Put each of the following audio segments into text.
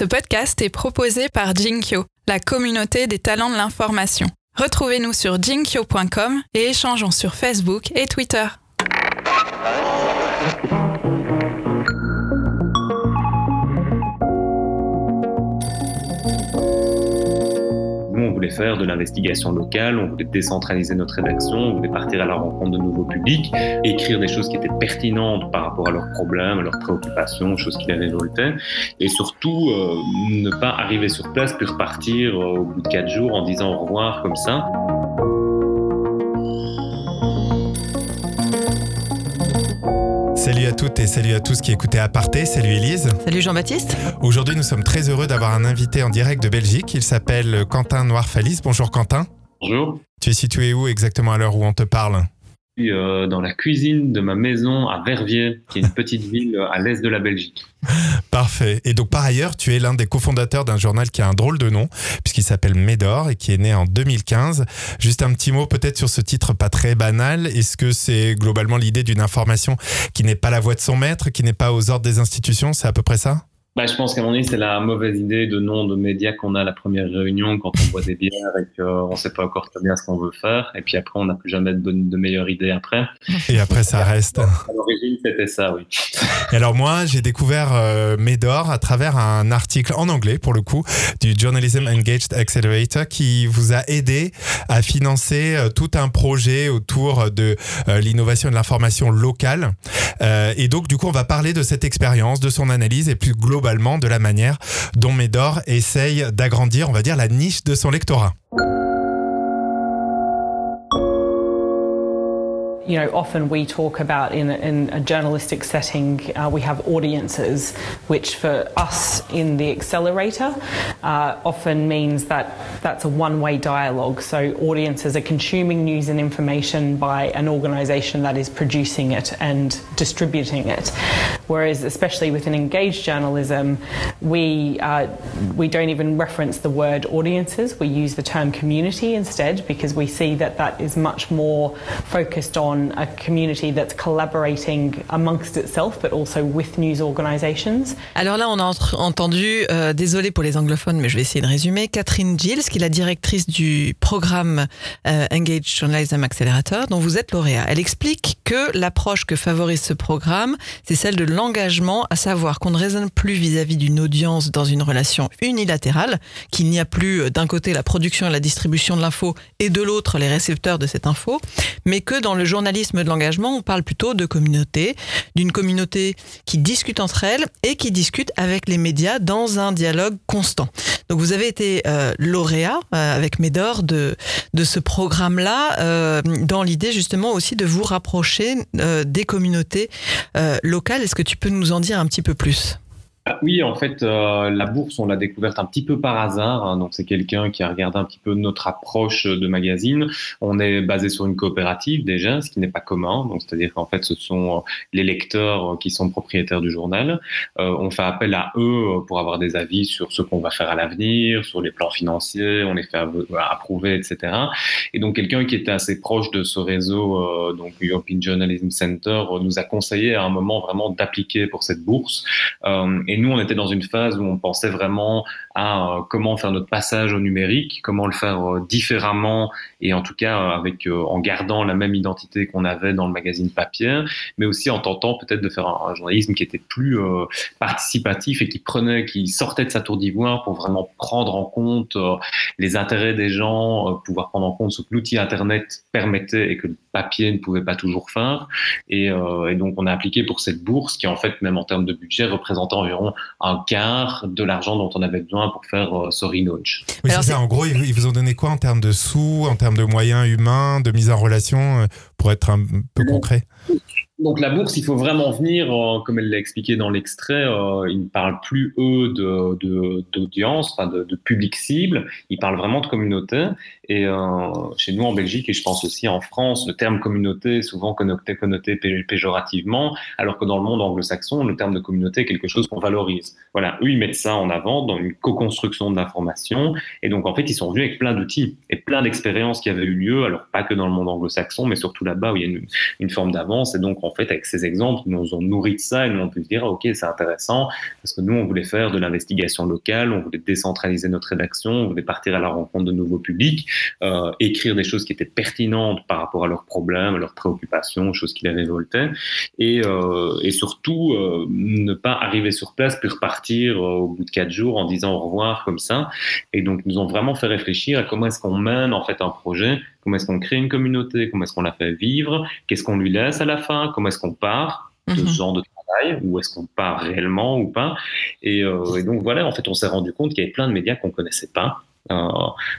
Ce podcast est proposé par Jinkyo, la communauté des talents de l'information. Retrouvez-nous sur jinkyo.com et échangeons sur Facebook et Twitter. Faire de l'investigation locale, on voulait décentraliser notre rédaction, on voulait partir à la rencontre de nouveaux publics, écrire des choses qui étaient pertinentes par rapport à leurs problèmes, à leurs préoccupations, choses qui les révoltaient, et surtout euh, ne pas arriver sur place puis repartir euh, au bout de quatre jours en disant au revoir comme ça. Salut à toutes et salut à tous qui écoutaient Aparté. Salut Élise. Salut Jean-Baptiste. Aujourd'hui, nous sommes très heureux d'avoir un invité en direct de Belgique. Il s'appelle Quentin Noirfalis. Bonjour Quentin. Bonjour. Tu es situé où exactement à l'heure où on te parle? Euh, dans la cuisine de ma maison à Verviers, qui est une petite ville à l'est de la Belgique. Parfait. Et donc par ailleurs, tu es l'un des cofondateurs d'un journal qui a un drôle de nom, puisqu'il s'appelle Médor et qui est né en 2015. Juste un petit mot peut-être sur ce titre pas très banal. Est-ce que c'est globalement l'idée d'une information qui n'est pas la voix de son maître, qui n'est pas aux ordres des institutions? C'est à peu près ça? Bah, je pense qu'à mon avis, c'est la mauvaise idée de nom de médias qu'on a à la première réunion quand on boit des bières et qu'on ne sait pas encore très bien ce qu'on veut faire. Et puis après, on n'a plus jamais de, de meilleures idées après. Et après, ça reste. À l'origine, c'était ça, oui. Et alors moi, j'ai découvert euh, Médor à travers un article en anglais, pour le coup, du Journalism Engaged Accelerator qui vous a aidé à financer euh, tout un projet autour de euh, l'innovation et de l'information locale. Euh, et donc, du coup, on va parler de cette expérience, de son analyse et plus globalement globalement de la manière dont Médor essaye d'agrandir, on va dire, la niche de son lectorat. you know, often we talk about in, in a journalistic setting, uh, we have audiences, which for us in the accelerator uh, often means that that's a one way dialogue. So audiences are consuming news and information by an organization that is producing it and distributing it. Whereas, especially within engaged journalism, we, uh, we don't even reference the word audiences, we use the term community instead because we see that that is much more focused on a community that's collaborating amongst itself, but also with news organizations. Alors là, on a entendu, euh, désolé pour les anglophones, mais je vais essayer de résumer, Catherine Gilles, qui est la directrice du programme euh, Engage Journalism Accelerator, dont vous êtes lauréat. Elle explique que l'approche que favorise ce programme, c'est celle de l'engagement, à savoir qu'on ne raisonne plus vis-à-vis d'une audience dans une relation unilatérale, qu'il n'y a plus euh, d'un côté la production et la distribution de l'info et de l'autre les récepteurs de cette info, mais que dans le journalisme de l'engagement, on parle plutôt de communauté, d'une communauté qui discute entre elles et qui discute avec les médias dans un dialogue constant. Donc vous avez été euh, lauréat euh, avec Médor de, de ce programme-là, euh, dans l'idée justement aussi de vous rapprocher des communautés locales. Est-ce que tu peux nous en dire un petit peu plus? Oui, en fait, euh, la bourse, on l'a découverte un petit peu par hasard. Hein. donc, c'est quelqu'un qui a regardé un petit peu notre approche de magazine. On est basé sur une coopérative déjà, ce qui n'est pas commun. Donc, c'est-à-dire qu'en fait, ce sont euh, les lecteurs qui sont propriétaires du journal. Euh, on fait appel à eux pour avoir des avis sur ce qu'on va faire à l'avenir, sur les plans financiers. On les fait approuver, etc. Et donc, quelqu'un qui était assez proche de ce réseau, donc European Journalism Center, nous a conseillé à un moment vraiment d'appliquer pour cette bourse. Et nous, on était dans une phase où on pensait vraiment à euh, comment faire notre passage au numérique, comment le faire euh, différemment et en tout cas euh, avec en gardant la même identité qu'on avait dans le magazine papier, mais aussi en tentant peut-être de faire un, journalisme qui était plus participatif et qui prenait, qui sortait de sa tour d'ivoire pour vraiment prendre en compte les intérêts des gens, pouvoir prendre en compte ce que l'outil Internet permettait et que le papier ne pouvait pas toujours faire. Et, et donc on a appliqué pour cette bourse qui en fait même en termes de budget représentait environ un quart de l'argent dont on avait besoin pour faire euh, ce relaunch. Oui, c'est ça. En gros, ils vous ont donné quoi en termes de sous, en termes de moyens humains, de mise en relation, euh, pour être un peu concret? Donc la bourse, il faut vraiment venir, euh, comme elle l'a expliqué dans l'extrait, euh, ils ne parlent plus eux de d'audience, enfin de, de, public cible, ils parlent vraiment de communauté. Et euh, chez nous en Belgique et je pense aussi en France, le terme communauté est souvent connoté, connoté péjorativement, alors que dans le monde anglo-saxon, le terme de communauté est quelque chose qu'on valorise. Voilà, eux ils mettent ça en avant dans une co-construction de l'information. Et donc en fait, ils sont venus avec plein d'outils et plein d'expériences qui avaient eu lieu, alors pas que dans le monde anglo-saxon, mais surtout là-bas où il y a une, forme d'avance. Et donc en fait, avec ces exemples, nous on nourrit de ça et nous on peut se dire, ok, c'est intéressant, parce que nous on voulait faire de l'investigation locale, on voulait décentraliser notre rédaction, on voulait partir à la rencontre de nouveaux publics, euh, écrire des choses qui étaient pertinentes par rapport à leurs problèmes, à leurs préoccupations, choses qui les révoltaient, et, euh, surtout euh, ne pas arriver sur place puis repartir au bout de quatre jours en disant au revoir comme ça. Et donc, nous ont vraiment fait réfléchir à comment est-ce qu'on mène en fait un projet, comment est-ce qu'on crée une communauté, comment est-ce qu'on la fait vivre, qu'est-ce qu'on lui laisse à la fin, comment est-ce qu'on part de ce Mhm. genre de travail, ou est-ce qu'on part réellement ou pas? Et, euh, et donc voilà, en fait, on s'est rendu compte qu'il y avait plein de médias qu'on connaissait pas. Euh,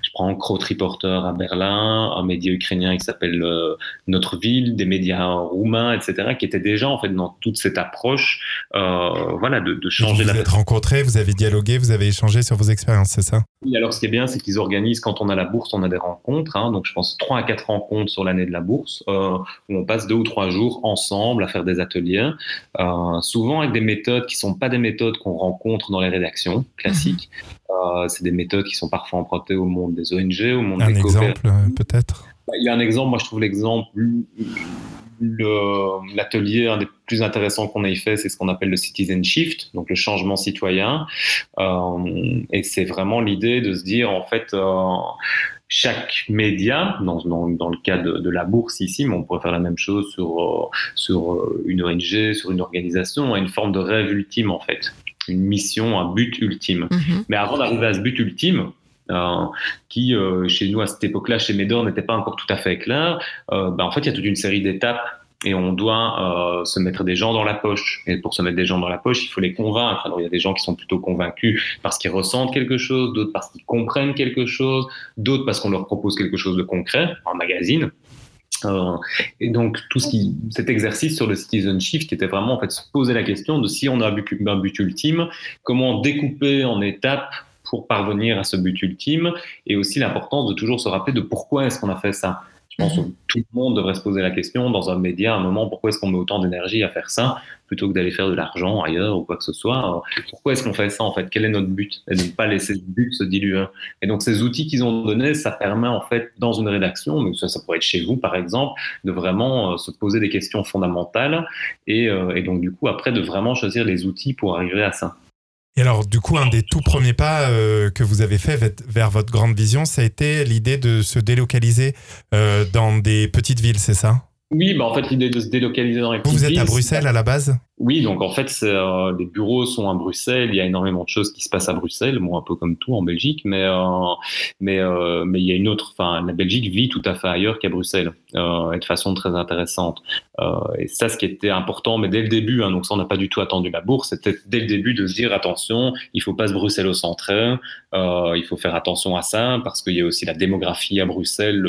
je prends Kraut Reporter à Berlin, un média ukrainien qui s'appelle euh, Notre Ville, des médias roumains, etc., qui étaient déjà en fait dans toute cette approche, euh, voilà, de, de Vous changer vous la êtes rencontrés, vous avez dialogué, vous avez échangé sur vos expériences, c'est ça? Oui, alors ce qui est bien, c'est qu'ils organisent, quand on a la bourse, on a des rencontres. Hein, donc je pense trois à quatre rencontres sur l'année de la bourse, euh, où on passe deux ou trois jours ensemble à faire des ateliers, euh, souvent avec des méthodes qui sont pas des méthodes qu'on rencontre dans les rédactions classiques. Euh, c'est des méthodes qui sont parfois empruntées au monde des ONG, au monde Un des exemple, euh, peut-être Il y a un exemple, moi je trouve l'exemple, le- l'atelier, un des plus intéressants qu'on ait fait, c'est ce qu'on appelle le citizen shift, donc le changement citoyen. Euh, et c'est vraiment l'idée de se dire, en fait, euh, chaque média, dans, dans, dans le cas de, de la bourse ici, mais on pourrait faire la même chose sur, sur une ONG, sur une organisation, a une forme de rêve ultime, en fait. Une mission, un but ultime. Mhm. Mais avant d'arriver à ce but ultime, euh, qui euh, chez nous à cette époque-là, chez Médor, n'était pas encore tout à fait clair, euh, ben, en fait, il y a toute une série d'étapes et on doit se mettre des gens dans la poche. Et pour se mettre des gens dans la poche, il faut les convaincre. Alors il y a des gens qui sont plutôt convaincus parce qu'ils ressentent quelque chose, d'autres parce qu'ils comprennent quelque chose, d'autres parce qu'on leur propose quelque chose de concret, un magazine. Et donc tout ce qui, cet exercice sur le citizen shift était vraiment en fait se poser la question de si on a un but ultime, comment découper en étapes pour parvenir à ce but ultime, et aussi l'importance de toujours se rappeler de pourquoi est-ce qu'on a fait ça. Je pense que tout le monde devrait se poser la question dans un média à un moment pourquoi est-ce qu'on met autant d'énergie à faire ça plutôt que d'aller faire de l'argent ailleurs ou quoi que ce soit? Pourquoi est-ce qu'on fait ça en fait? Quel est notre but? Et de ne pas laisser ce but se diluer. Et donc ces outils qu'ils ont donnés, ça permet en fait dans une rédaction, mais ça, ça pourrait être chez vous par exemple, de vraiment euh, se poser des questions fondamentales et, euh, et donc du coup après de vraiment choisir les outils pour arriver à ça. Et alors, du coup, un des tout premiers pas euh, que vous avez fait vers- votre grande vision, ça a été l'idée de se délocaliser euh, dans des petites villes, c'est ça? Oui, bah en fait l'idée de se délocaliser dans les petites vous êtes à villes, Bruxelles à la base? Oui, donc en fait, euh, les bureaux sont à Bruxelles. Il y a énormément de choses qui se passent à Bruxelles, bon, un peu comme tout en Belgique, mais euh, mais euh, mais il y a une autre. Enfin, la Belgique vit tout à fait ailleurs qu'à Bruxelles, de façon très intéressante. Et ça, ce qui était important, mais dès le début, hein, donc ça, on n'a pas du tout attendu la bourse. C'était dès le début de se dire attention, il faut pas se Bruxelles au centre. Il faut faire attention à ça parce qu'il y a aussi la démographie à Bruxelles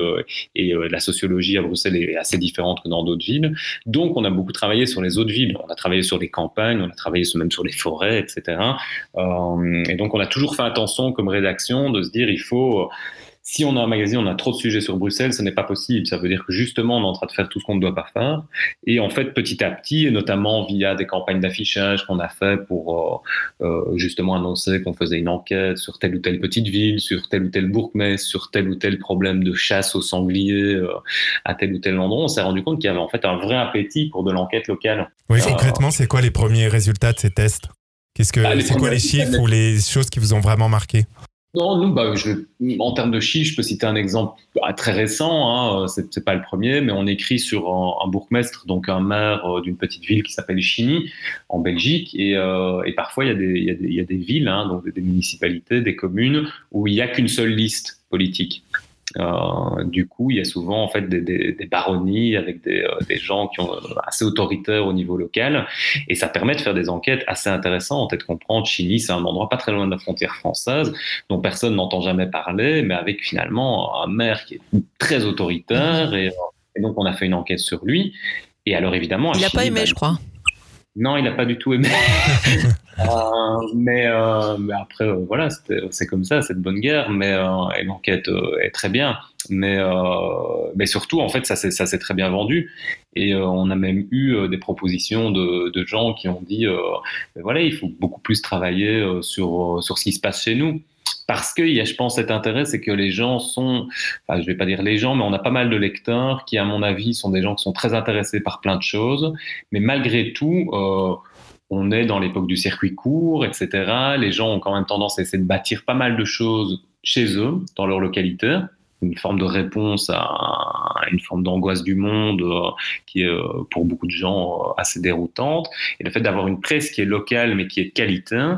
et la sociologie à Bruxelles est assez différente que dans d'autres villes. Donc, on a beaucoup travaillé sur les autres villes. On a travaillé sur les campagnes, on a travaillé même sur les forêts, etc. Euh, et donc, on a toujours fait attention comme rédaction de se dire, il faut, si on a un magazine, on a trop de sujets sur Bruxelles, ce n'est pas possible. Ça veut dire que justement, on est en train de faire tout ce qu'on ne doit pas faire. Et en fait, petit à petit, et notamment via des campagnes d'affichage qu'on a fait pour euh, euh, justement annoncer qu'on faisait une enquête sur telle ou telle petite ville, sur tel ou tel bourgmestre, sur tel ou tel problème de chasse aux sangliers euh, à tel ou tel endroit, on s'est rendu compte qu'il y avait en fait un vrai appétit pour de l'enquête locale. Oui, concrètement, c'est quoi les premiers résultats de ces tests? Qu'est-ce que, Ah, c'est quoi les chiffres ou les choses qui vous ont vraiment marqué? Non, nous, bah, je, en termes de chiffres, je peux citer un exemple ah, très récent. Hein, c'est, c'est pas le premier, mais on écrit sur un, bourgmestre, donc un maire euh, d'une petite ville qui s'appelle Chigny, en Belgique, et, euh, et parfois il y a des, il y a des, villes, hein, donc des, des municipalités, des communes où il y a qu'une seule liste politique. Euh, du coup, il y a souvent en fait des, des, des baronnies avec des, euh, des gens qui ont euh, assez autoritaires au niveau local, et ça permet de faire des enquêtes assez intéressantes et de comprendre. Chigny, c'est un endroit pas très loin de la frontière française, dont personne n'entend jamais parler, mais avec finalement un maire qui est très autoritaire, et, et donc on a fait une enquête sur lui. Et alors évidemment, Il n'a pas aimé, bah, je crois. non, il n'a pas du tout aimé. Euh, mais, euh, mais après, euh, voilà, c'est comme ça, c'est de bonne guerre. Mais l'enquête est très bien. Mais, mais surtout, en fait, ça s'est très bien vendu. Et on a même eu des propositions de, de gens qui ont dit, euh, Ben voilà, il faut beaucoup plus travailler sur, sur ce qui se passe chez nous. parce qu'il y a, je pense, cet intérêt, c'est que les gens sont, enfin, je vais pas dire les gens, mais on a pas mal de lecteurs qui, à mon avis, sont des gens qui sont très intéressés par plein de choses, mais malgré tout, euh, on est dans l'époque du circuit court, etc. Les gens ont quand même tendance à essayer de bâtir pas mal de choses chez eux, dans leur localité, une forme de réponse à une forme d'angoisse du monde euh, qui est euh, pour beaucoup de gens euh, assez déroutante. Et le fait d'avoir une presse qui est locale mais qui est de qualité,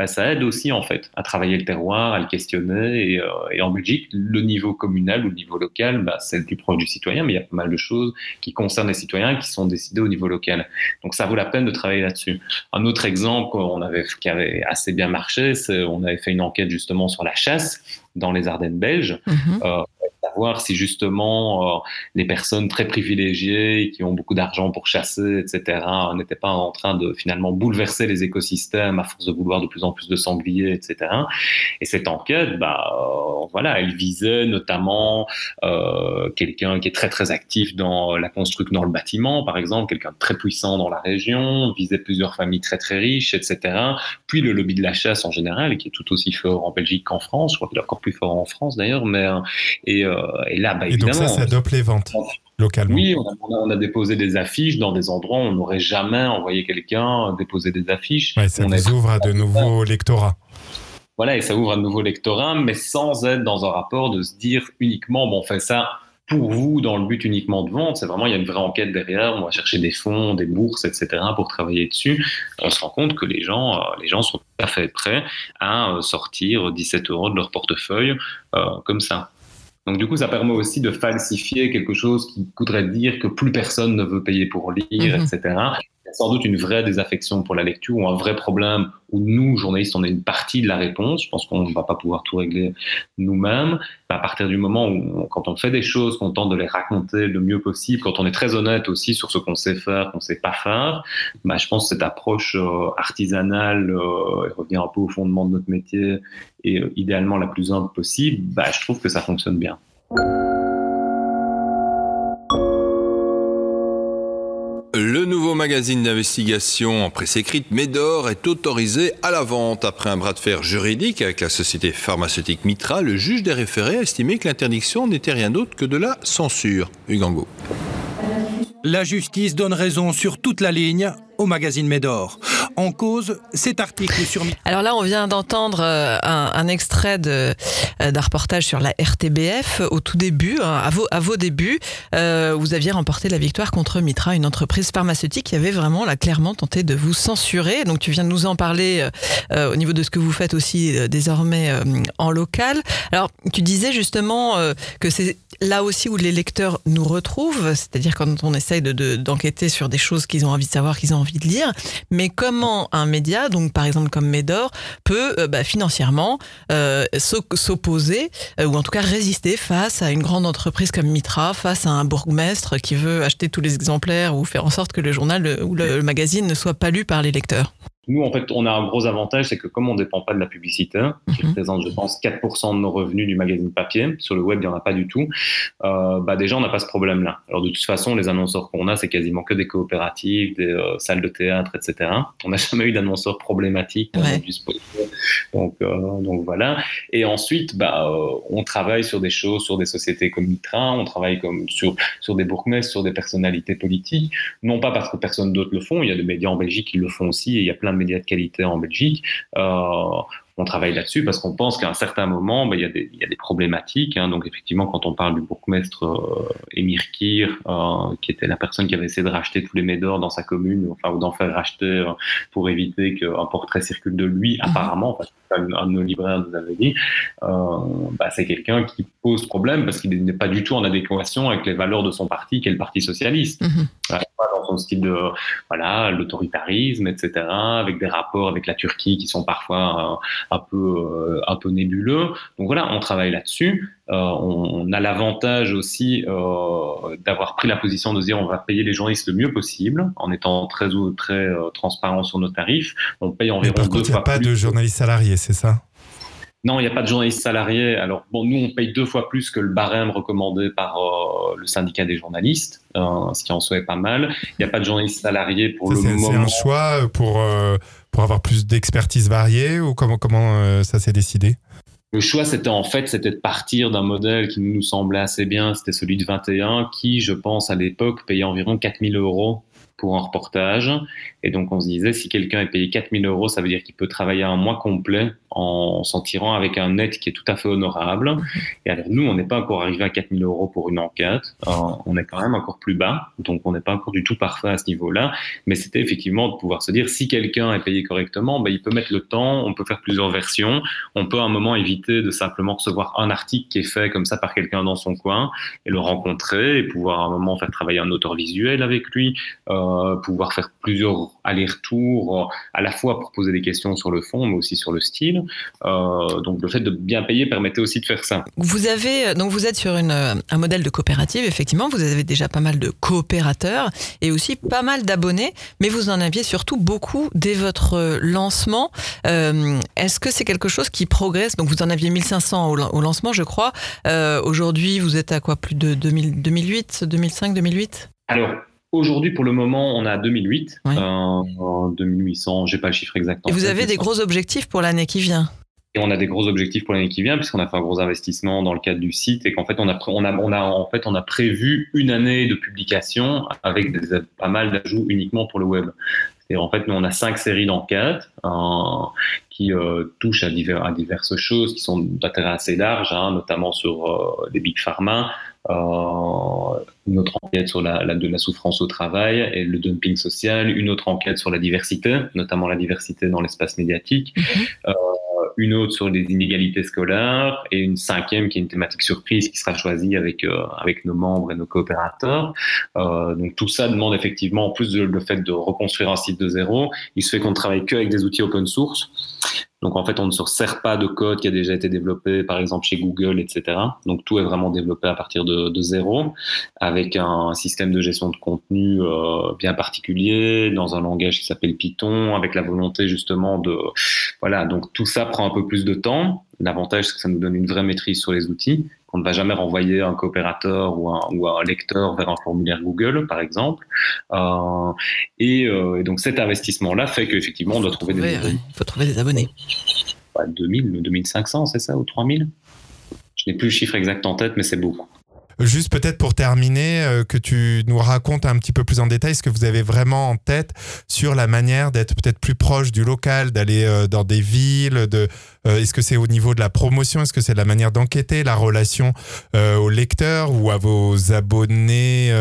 bah, ça aide aussi en fait à travailler le terroir, à le questionner. Et, et en Belgique, le niveau communal ou le niveau local, bah, c'est le plus proche du citoyen, mais il y a pas mal de choses qui concernent les citoyens qui sont décidées au niveau local. Donc ça vaut la peine de travailler là-dessus. Un autre exemple on avait, qui avait assez bien marché, c'est on avait fait une enquête justement sur la chasse dans les Ardennes belges. Mhm. Euh, savoir si justement euh, les personnes très privilégiées qui ont beaucoup d'argent pour chasser, etc., n'étaient pas en train de finalement bouleverser les écosystèmes à force de vouloir de plus en plus de sangliers, etc. Et cette enquête, bah, euh, voilà, elle visait notamment euh, quelqu'un qui est très très actif dans la construction, dans le bâtiment, par exemple, quelqu'un de très puissant dans la région, visait plusieurs familles très très riches, etc. Puis le lobby de la chasse en général, qui est tout aussi fort en Belgique qu'en France, je crois qu'il est encore plus fort en France d'ailleurs, mais et euh, et là, bah, Et donc ça, ça dope les ventes localement. Oui, on a, on a- on a déposé des affiches dans des endroits où on n'aurait jamais envoyé quelqu'un déposer des affiches. Ouais, ça On a- ouvre à de nouveaux lectorats. Voilà, et ça ouvre un nouveau lectorat, mais sans être dans un rapport de se dire uniquement, bon, on fait ça pour vous dans le but uniquement de vente. C'est vraiment, il y a une vraie enquête derrière. On va chercher des fonds, des bourses, etc. pour travailler dessus. On se rend compte que les gens, euh, les gens sont tout à fait prêts à euh, sortir 17 euros de leur portefeuille euh, comme ça. Donc du coup, ça permet aussi de falsifier quelque chose qui voudrait dire que plus personne ne veut payer pour lire, Mhm. etc. Sans doute une vraie désaffection pour la lecture ou un vrai problème où nous, journalistes, on est une partie de la réponse. Je pense qu'on ne va pas pouvoir tout régler nous-mêmes. À partir du moment où, quand on fait des choses, qu'on tente de les raconter le mieux possible, quand on est très honnête aussi sur ce qu'on sait faire, qu'on sait pas faire, bah, je pense que cette approche euh, artisanale, euh, revenir un peu au fondement de notre métier et euh, idéalement la plus humble possible, bah, je trouve que ça fonctionne bien. Le nouveau magazine d'investigation en presse écrite Médor est autorisé à la vente. Après un bras de fer juridique avec la société pharmaceutique Mitra, le juge des référés a estimé que l'interdiction n'était rien d'autre que de la censure. Hugango. La justice donne raison sur toute la ligne au magazine Médor. En cause, cet article sur Alors là, on vient d'entendre euh, un, extrait euh, d'un reportage sur la RTBF au tout début, hein, à, vos, à vos débuts. euh, vous aviez remporté la victoire contre Mitra, une entreprise pharmaceutique qui avait vraiment là, clairement tenté de vous censurer. Donc tu viens de nous en parler euh, euh, au niveau de ce que vous faites aussi euh, désormais euh, en local. Alors tu disais justement euh, que c'est là aussi où les lecteurs nous retrouvent, c'est-à-dire quand on essaye de, de- d'enquêter sur des choses qu'ils ont envie de savoir, qu'ils ont envie de lire. Mais comment un média, donc par exemple comme Médor, peut euh, bah, financièrement euh, s'o- s'opposer euh, ou en tout cas résister face à une grande entreprise comme Mitra, face à un bourgmestre qui veut acheter tous les exemplaires ou faire en sorte que le journal ou le, le magazine ne soit pas lu par les lecteurs? Nous, en fait, on a un gros avantage, c'est que comme on ne dépend pas de la publicité, qui Mhm. représente, je pense, 4% de nos revenus du magazine papier, sur le web, il n'y en a pas du tout, euh, bah déjà, on n'a pas ce problème-là. Alors, de toute façon, les annonceurs qu'on a, c'est quasiment que des coopératives, des euh, salles de théâtre, etc. On n'a jamais eu d'annonceurs problématiques on a Ouais. Donc, euh, donc voilà. Et ensuite, bah, euh, on travaille sur des choses, sur des sociétés comme Mitra, on travaille comme sur, sur des bourgmestres, sur des personnalités politiques non pas parce que personne d'autre le font, il y a des médias en Belgique qui le font aussi, et il y a plein de médias de qualité en Belgique. Euh, on travaille là-dessus parce qu'on pense qu'à un certain moment, ben, il, y a des, il y a des problématiques. hein. Donc effectivement, quand on parle du bourgmestre euh, Émir Kir, euh, qui était la personne qui avait essayé de racheter tous les médors dans sa commune, enfin, ou d'en faire racheter euh, pour éviter qu'un portrait circule de lui, apparemment, parce qu'un un de nos libraires nous avait dit, euh, bah, c'est quelqu'un qui pose problème parce qu'il n'est pas du tout en adéquation avec les valeurs de son parti, qui est le Parti socialiste. Pas dans son style de voilà l'autoritarisme, etc., avec des rapports avec la Turquie qui sont parfois un peu euh, un peu nébuleux. Donc voilà, on travaille là-dessus. Euh, on, on a l'avantage aussi euh, d'avoir pris la position de dire on va payer les journalistes le mieux possible en étant très très euh, transparent sur nos tarifs. On paye Mais environ par deux contre, il n'y a fois pas plus. de journalistes salariés, c'est ça? Non, il n'y a pas de journalistes salariés. Alors, bon, nous, on paye deux fois plus que le barème recommandé par euh, le syndicat des journalistes, euh, ce qui en soit est pas mal. Il n'y a pas de journalistes salariés pour Ça, le C'est c'est moment. un choix pour, euh, pour avoir plus d'expertise variée ou comment, comment euh, ça s'est décidé? Le choix, c'était en fait, c'était de partir d'un modèle qui nous semblait assez bien, c'était celui de 21, qui, je pense, à l'époque, payait environ 4000 euros pour un reportage. Et donc, on se disait, si quelqu'un est payé 4000 euros, ça veut dire qu'il peut travailler un mois complet en s'en tirant avec un net qui est tout à fait honorable. Et alors, nous, on n'est pas encore arrivé à 4000 euros pour une enquête. On est quand même encore plus bas. Donc, on n'est pas encore du tout parfait à ce niveau-là. Mais c'était effectivement de pouvoir se dire, si quelqu'un est payé correctement, ben, il peut mettre le temps, on peut faire plusieurs versions. On peut à un moment éviter de simplement recevoir un article qui est fait comme ça par quelqu'un dans son coin et le rencontrer et pouvoir à un moment faire travailler un auteur visuel avec lui, euh, pouvoir faire plusieurs aller-retour, euh, à la fois pour poser des questions sur le fond, mais aussi sur le style. Euh, donc le fait de bien payer permettait aussi de faire ça. Vous avez euh, donc vous êtes sur une, un modèle de coopérative, effectivement. Vous avez déjà pas mal de coopérateurs et aussi pas mal d'abonnés, mais vous en aviez surtout beaucoup dès votre lancement. Est-ce que c'est quelque chose qui progresse? Donc vous en aviez 1500 au, lancement, je crois. Aujourd'hui, vous êtes à quoi? Plus de 2000, 2008, 2005, 2008 Alors, Aujourd'hui, pour le moment, on a 2008, euh, 2800, j'ai pas le chiffre exact. Et vous avez des gros objectifs pour l'année qui vient? Et on a des gros objectifs pour l'année qui vient puisqu'on a fait un gros investissement dans le cadre du site et qu'en fait on a on a on a en fait on a prévu une année de publication avec des, pas mal d'ajouts uniquement pour le web. Et en fait nous on a cinq séries d'enquêtes euh, qui euh, touchent à, divers, à diverses choses qui sont d'intérêt assez large, hein, notamment sur euh, des big pharma, une autre enquête sur la, la, de la souffrance au travail et le dumping social, une autre enquête sur la diversité, notamment la diversité dans l'espace médiatique, euh, une autre sur les inégalités scolaires et une cinquième qui est une thématique surprise qui sera choisie avec euh, avec nos membres et nos coopérateurs. Euh, donc tout ça demande effectivement, en plus de le fait de reconstruire un site de zéro, il se fait qu'on travaille que avec des outils open source. Donc en fait, on ne se sert pas de code qui a déjà été développé, par exemple chez Google, etc. Donc tout est vraiment développé à partir de, de zéro, avec un système de gestion de contenu euh, bien particulier, dans un langage qui s'appelle Python, avec la volonté justement de... Voilà, donc tout ça prend un peu plus de temps. L'avantage, c'est que ça nous donne une vraie maîtrise sur les outils qu'on ne va jamais renvoyer un coopérateur ou un, ou un, lecteur vers un formulaire Google, par exemple. Euh, et, euh, et, donc cet investissement-là fait qu'effectivement, on doit trouver des abonnés. Il faut trouver des abonnés. Bah, 2000, 2500, c'est ça, ou 3000 Je n'ai plus le chiffre exact en tête, mais c'est beaucoup. Juste peut-être pour terminer, euh, que tu nous racontes un petit peu plus en détail ce que vous avez vraiment en tête sur la manière d'être peut-être plus proche du local, d'aller euh, dans des villes. De, euh, est-ce que c'est au niveau de la promotion Est-ce que c'est la manière d'enquêter, la relation aux lecteurs ou à vos abonnés,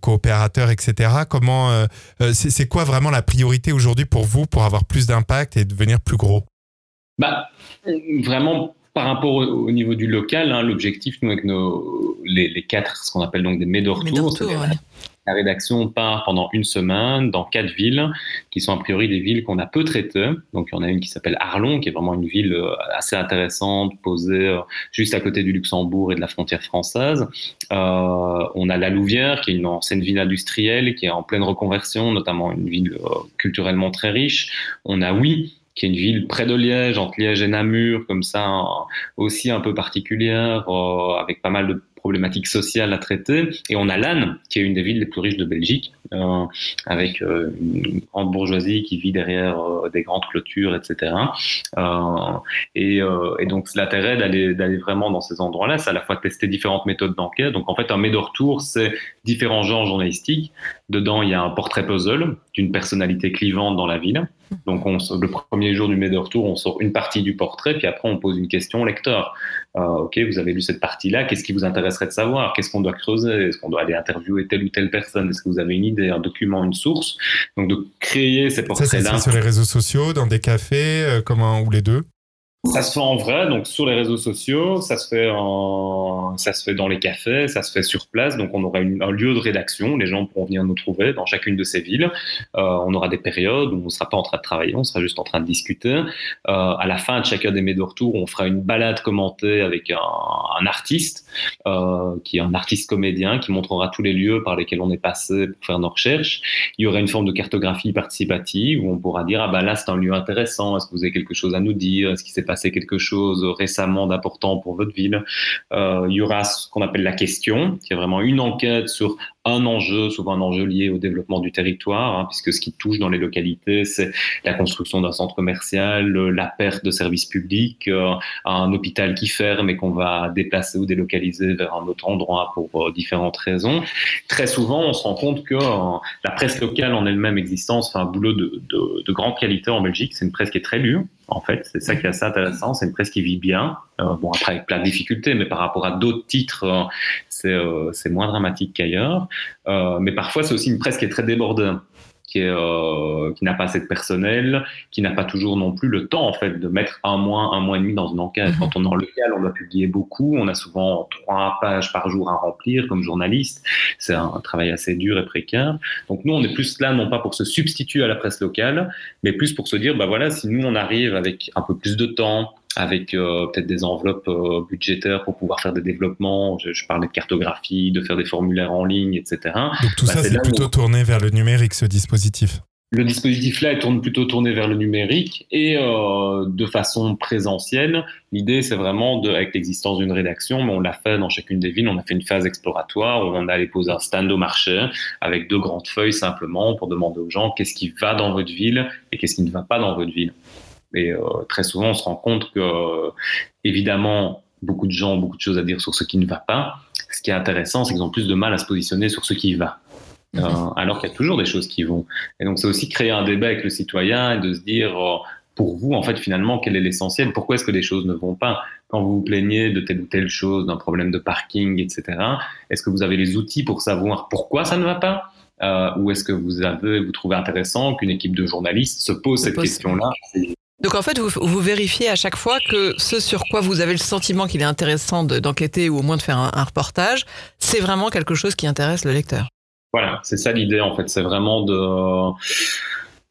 coopérateurs, etc. Comment c'est quoi vraiment la priorité aujourd'hui pour vous pour avoir plus d'impact et devenir plus gros? Bah, vraiment par rapport au, niveau du local, hein, l'objectif, nous, avec nos, les, les quatre, ce qu'on appelle donc des Médor Tours, la rédaction part pendant une semaine dans quatre villes qui sont a priori des villes qu'on a peu traitées. Donc il y en a une qui s'appelle Arlon, qui est vraiment une ville euh, assez intéressante, posée euh, juste à côté du Luxembourg et de la frontière française. Euh, on a La Louvière, qui est une ancienne ville industrielle, qui est en pleine reconversion, notamment une ville euh, culturellement très riche. On a Oui, qui est une ville près de Liège, entre Liège et Namur, comme ça, aussi un peu particulière, euh, avec pas mal de problématiques sociales à traiter. Et on a Lannes, qui est une des villes les plus riches de Belgique, euh, avec euh, une grande bourgeoisie qui vit derrière euh, des grandes clôtures, etc. Et, euh, et, donc l'intérêt d'aller d'aller vraiment dans ces endroits-là, c'est à la fois de tester différentes méthodes d'enquête. Donc en fait, un médor tour, c'est différents genres journalistiques. Dedans, il y a un portrait puzzle d'une personnalité clivante dans la ville. Donc, on, le premier jour du Médor Tour, on sort une partie du portrait, puis après, on pose une question au lecteur. Euh, ok, vous avez lu cette partie-là, qu'est-ce qui vous intéresserait de savoir? Qu'est-ce qu'on doit creuser? Est-ce qu'on doit aller interviewer telle ou telle personne? Est-ce que vous avez une idée, un document, une source? Donc, de créer ces portraits-là. Ça, c'est sur les réseaux sociaux, dans des cafés, euh, comment, ou les deux? Ça se fait en vrai, donc sur les réseaux sociaux, ça se fait en, ça se fait dans les cafés, ça se fait sur place. Donc on aura un lieu de rédaction, les gens pourront venir nous trouver dans chacune de ces villes. Euh, on aura des périodes où on ne sera pas en train de travailler, on sera juste en train de discuter. Euh, à la fin de chacun des de retour, on fera une balade commentée avec un, artiste euh, qui est un artiste comédien qui montrera tous les lieux par lesquels on est passé pour faire nos recherches. Il y aura une forme de cartographie participative où on pourra dire ah ben là c'est un lieu intéressant, est-ce que vous avez quelque chose à nous dire, est-ce qu'il s'est passé quelque chose récemment d'important pour votre ville. Euh, il y aura ce qu'on appelle la question, qui est vraiment une enquête sur un enjeu, souvent un enjeu lié au développement du territoire, hein, puisque ce qui touche dans les localités, c'est la construction d'un centre commercial, la perte de services publics, euh, un hôpital qui ferme et qu'on va déplacer ou délocaliser vers un autre endroit pour euh, différentes raisons. Très souvent, on se rend compte que euh, la presse locale en elle-même existence fait un boulot de, de, de grande qualité en Belgique. C'est une presse qui est très lue, en fait. C'est ça qui est assez intéressant. C'est une presse qui vit bien. Bon, après, avec plein de difficultés, mais par rapport à d'autres titres, c'est moins dramatique qu'ailleurs. mais parfois, c'est aussi une presse qui est très débordée qui, euh, qui n'a pas assez de personnel, qui n'a pas toujours non plus le temps en fait de mettre un mois, un mois et demi dans une enquête. Mhm. Quand on est en local, on doit publier beaucoup, on a souvent trois pages par jour à remplir comme journaliste. C'est un travail assez dur et précaire. Donc nous, on est plus là non pas pour se substituer à la presse locale, mais plus pour se dire, bah voilà, si nous on arrive avec un peu plus de temps, avec euh, peut-être des enveloppes euh, budgétaires pour pouvoir faire des développements. Je, je, parlais de cartographie, de faire des formulaires en ligne, etc. Donc tout bah, ça, c'est plutôt tourné vers le numérique, ce dispositif le dispositif là, il tourne plutôt tourné vers le numérique et euh, de façon présentielle. L'idée, c'est vraiment de, avec l'existence d'une rédaction, mais on l'a fait dans chacune des villes. On a fait une phase exploratoire où on allait poser un stand au marché avec deux grandes feuilles simplement pour demander aux gens qu'est-ce qui va dans votre ville et qu'est-ce qui ne va pas dans votre ville. Et euh, très souvent, on se rend compte que, euh, évidemment, beaucoup de gens ont beaucoup de choses à dire sur ce qui ne va pas. Ce qui est intéressant, c'est qu'ils ont plus de mal à se positionner sur ce qui va. Euh, alors qu'il y a toujours des choses qui vont. Et donc, c'est aussi créer un débat avec le citoyen et de se dire, pour vous, en fait, finalement, quel est l'essentiel? Pourquoi est-ce que les choses ne vont pas? Quand vous vous plaignez de telle ou telle chose, d'un problème de parking, etc., est-ce que vous avez les outils pour savoir pourquoi ça ne va pas? Euh, Ou est-ce que vous avez, vous trouvez intéressant qu'une équipe de journalistes se pose cette question-là? Donc en fait, vous, vérifiez à chaque fois que ce sur quoi vous avez le sentiment qu'il est intéressant d'enquêter ou au moins de faire un reportage, c'est vraiment quelque chose qui intéresse le lecteur. Voilà, c'est ça l'idée en fait, c'est vraiment de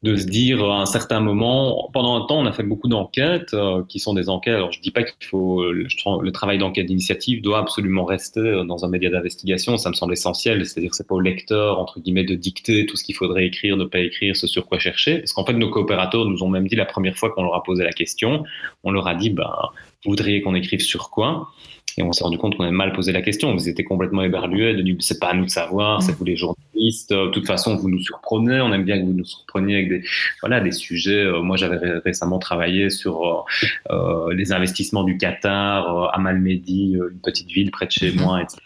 de se dire à un certain moment, pendant un temps, on a fait beaucoup d'enquêtes euh, qui sont des enquêtes. Alors, je dis pas qu'il faut le, le travail d'enquête d'initiative doit absolument rester euh, dans un média d'investigation. Ça me semble essentiel. C'est-à-dire, c'est pas au lecteur entre guillemets de dicter tout ce qu'il faudrait écrire, ne pas écrire, ce sur quoi chercher. Parce qu'en fait, nos coopérateurs nous ont même dit la première fois qu'on leur a posé la question, on leur a dit, bah, voudriez qu'on écrive sur quoi et on s'est rendu compte qu'on avait mal posé la question. Vous étiez complètement éberlués, de dire c'est pas à nous de savoir, c'est vous les journalistes. De toute façon, vous nous surprenez. On aime bien que vous nous surpreniez avec des, voilà, des sujets. Euh, moi, j'avais récemment travaillé sur euh, euh, les investissements du Qatar à Malmedy, une petite ville près de chez moi, etc.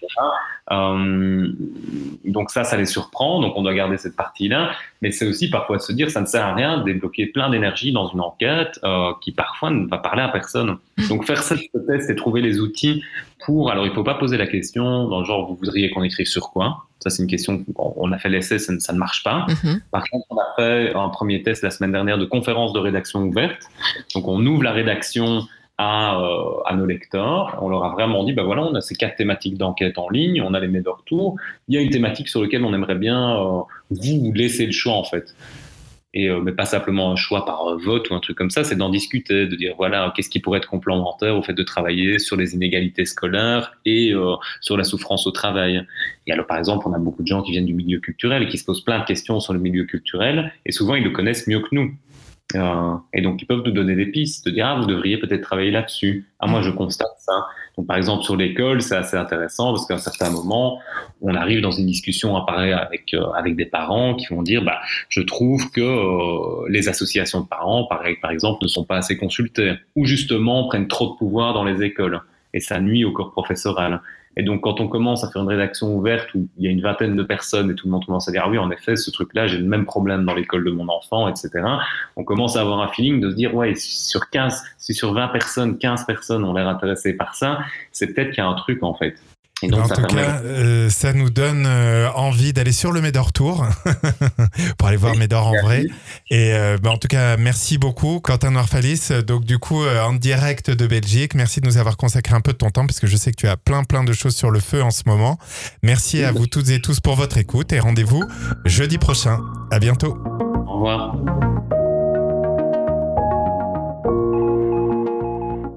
Donc ça, ça les surprend. Donc on doit garder cette partie-là. Mais c'est aussi parfois se dire, ça ne sert à rien de débloquer plein d'énergie dans une enquête euh, qui parfois ne va parler à personne. Donc faire ce test et trouver les outils pour. Alors il ne faut pas poser la question dans le genre vous voudriez qu'on écrive sur quoi? Ça c'est une question. On a fait l'essai, ça, ça, ne marche pas. Mm-hmm. Par contre, on a fait un premier test la semaine dernière de conférence de rédaction ouverte. Donc on ouvre la rédaction à, euh, à, nos lecteurs. On leur a vraiment dit, ben voilà, on a ces quatre thématiques d'enquête en ligne, on a les meilleurs retours. Il y a une thématique sur laquelle on aimerait bien euh, vous laisser le choix en fait. Et, euh, mais pas simplement un choix par vote ou un truc comme ça, c'est d'en discuter, de dire voilà, qu'est-ce qui pourrait être complémentaire au fait de travailler sur les inégalités scolaires et sur la souffrance au travail. Et alors, par exemple, on a beaucoup de gens qui viennent du milieu culturel et qui se posent plein de questions sur le milieu culturel, et souvent ils le connaissent mieux que nous. Euh, et donc, ils peuvent nous donner des pistes, de dire, ah, vous devriez peut-être travailler là-dessus. Ah, moi, je constate ça. Donc, par exemple, sur l'école, c'est assez intéressant parce qu'à un certain moment, on arrive dans une discussion apparaît avec, euh, avec des parents qui vont dire, bah, je trouve que euh, les associations de parents, par, par exemple, ne sont pas assez consultées ou justement prennent trop de pouvoir dans les écoles. Et ça nuit au corps professoral. Et donc, quand on commence à faire une rédaction ouverte où il y a une vingtaine de personnes et tout le monde commence à dire, ah oui, en effet, ce truc-là, j'ai le même problème dans l'école de mon enfant, etc., on commence à avoir un feeling de se dire, ouais, sur 15, si sur 20 personnes, 15 personnes ont l'air intéressées par ça, c'est peut-être qu'il y a un truc, en fait. Et donc, en tout cas, euh, ça nous donne euh, envie d'aller sur le Médor Tour pour aller voir Médor en vrai. Et euh, bah, en tout cas, merci beaucoup, Quentin Noirfalis. Donc, du coup, en direct de Belgique, merci de nous avoir consacré un peu de ton temps parce que je sais que tu as plein, plein de choses sur le feu en ce moment. Merci à vous toutes et tous pour votre écoute et rendez-vous jeudi prochain. À bientôt. Au revoir.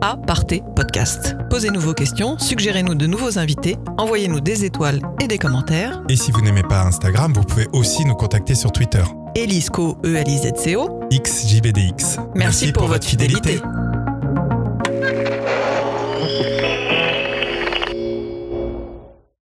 A, partez, podcast. Posez-nous vos questions, suggérez-nous de nouveaux invités, envoyez-nous des étoiles et des commentaires. Et si vous n'aimez pas Instagram, vous pouvez aussi nous contacter sur Twitter. Elisco, E-L-I-Z-C-O. XJBDX. Merci, pour, votre fidélité.